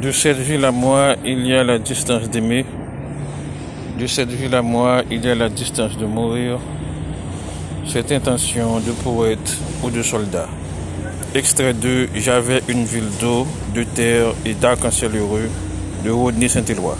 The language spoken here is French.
De cette ville à moi, il y a la distance d'aimer. De cette ville à moi, il y a la distance de mourir. Cette intention de poète ou de soldat. Extrait 2. J'avais une ville d'eau, de terre et d'arc-en-ciel heureux de Rodney Saint-Éloi.